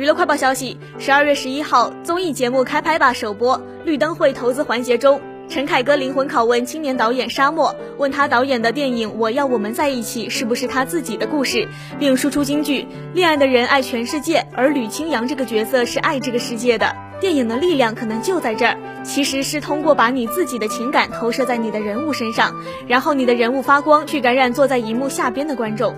娱乐快报消息：十二月十一号，综艺节目《开拍吧》首播，绿灯会投资环节中，陈凯歌灵魂拷问青年导演沙漠，问他导演的电影《我要我们在一起》是不是他自己的故事，并输出金句：恋爱的人爱全世界，而吕青阳这个角色是爱这个世界的。电影的力量可能就在这儿，其实是通过把你自己的情感投射在你的人物身上，然后你的人物发光，去感染坐在荧幕下边的观众。